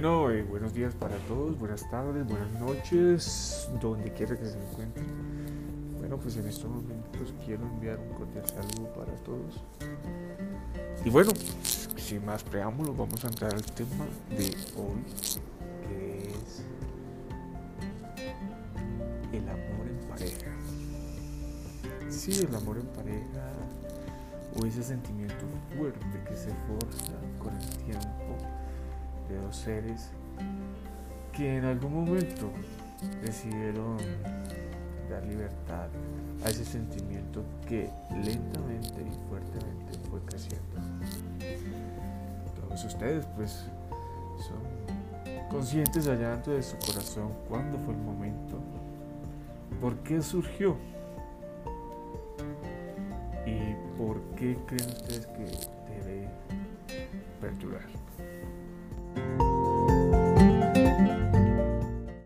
Bueno, eh, buenos días para todos, buenas tardes, buenas noches, donde quiera que se encuentren. Bueno, pues en estos momentos quiero enviar un cordial saludo para todos. Y bueno, sin más preámbulos, vamos a entrar al tema de hoy, que es el amor en pareja. Sí, el amor en pareja o ese sentimiento fuerte que se forja con el tiempo de dos seres que en algún momento decidieron dar libertad a ese sentimiento que lentamente y fuertemente fue creciendo. Todos ustedes pues son conscientes allá dentro de su corazón cuándo fue el momento, por qué surgió y por qué creen ustedes que debe perdurar.